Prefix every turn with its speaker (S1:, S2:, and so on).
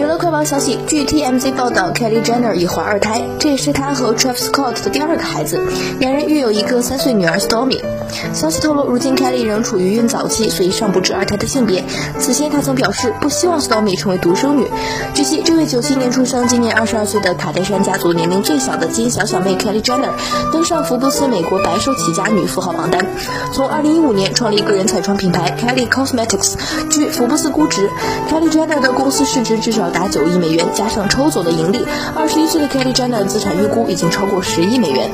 S1: 娱乐快报消息，据 TMZ 报道，Kelly Jenner 已怀二胎，这也是她和 Travis Scott 的第二个孩子，两人育有一个三岁女儿 Stormy。消息透露，如今 Kelly 仍处于孕早期，所以尚不知二胎的性别。此前，她曾表示不希望 Stormy 成为独生女。据悉，这位九七年出生、今年二十二岁的卡戴珊家族年龄最小的基因小小妹 Kelly Jenner 登上福布斯美国白手起家女富豪榜单。从二零一五年创立个人彩妆品牌 Kelly Cosmetics，据福布斯估值，Kelly Jenner 的公司市值至少。达九亿美元，加上抽走的盈利，二十一岁的 Kelly Jenner 资产预估已经超过十亿美元。